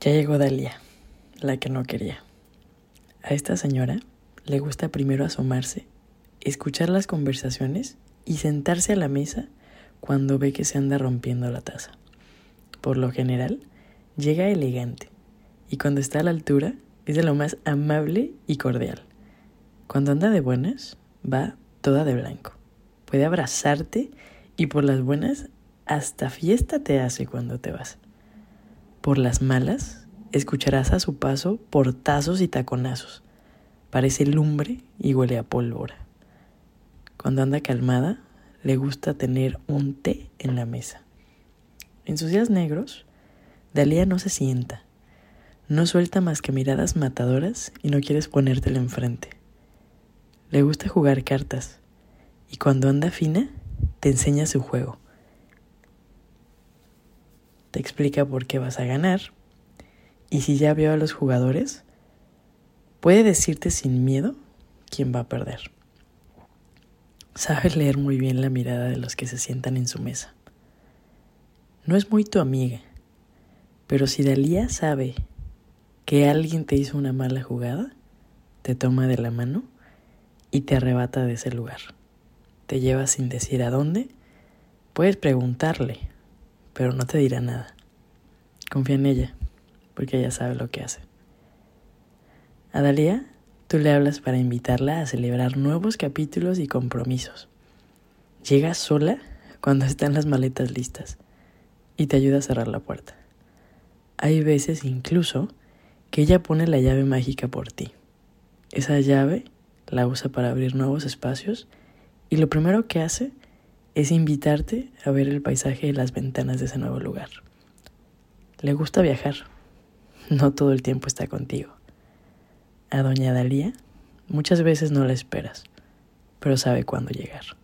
Ya llegó Dalia, la que no quería. A esta señora le gusta primero asomarse, escuchar las conversaciones y sentarse a la mesa cuando ve que se anda rompiendo la taza. Por lo general, llega elegante y cuando está a la altura es de lo más amable y cordial. Cuando anda de buenas, va toda de blanco. Puede abrazarte y por las buenas hasta fiesta te hace cuando te vas. Por las malas, escucharás a su paso portazos y taconazos. Parece lumbre y huele a pólvora. Cuando anda calmada, le gusta tener un té en la mesa. En sus días negros, Dalía no se sienta, no suelta más que miradas matadoras y no quieres ponértela enfrente. Le gusta jugar cartas y cuando anda fina, te enseña su juego te explica por qué vas a ganar. Y si ya vio a los jugadores, puede decirte sin miedo quién va a perder. Sabe leer muy bien la mirada de los que se sientan en su mesa. No es muy tu amiga, pero si Dalía sabe que alguien te hizo una mala jugada, te toma de la mano y te arrebata de ese lugar. Te lleva sin decir a dónde. Puedes preguntarle, pero no te dirá nada. Confía en ella, porque ella sabe lo que hace. A Dalia, tú le hablas para invitarla a celebrar nuevos capítulos y compromisos. Llega sola cuando están las maletas listas y te ayuda a cerrar la puerta. Hay veces incluso que ella pone la llave mágica por ti. Esa llave la usa para abrir nuevos espacios y lo primero que hace es invitarte a ver el paisaje de las ventanas de ese nuevo lugar. Le gusta viajar, no todo el tiempo está contigo. A doña Dalía muchas veces no la esperas, pero sabe cuándo llegar.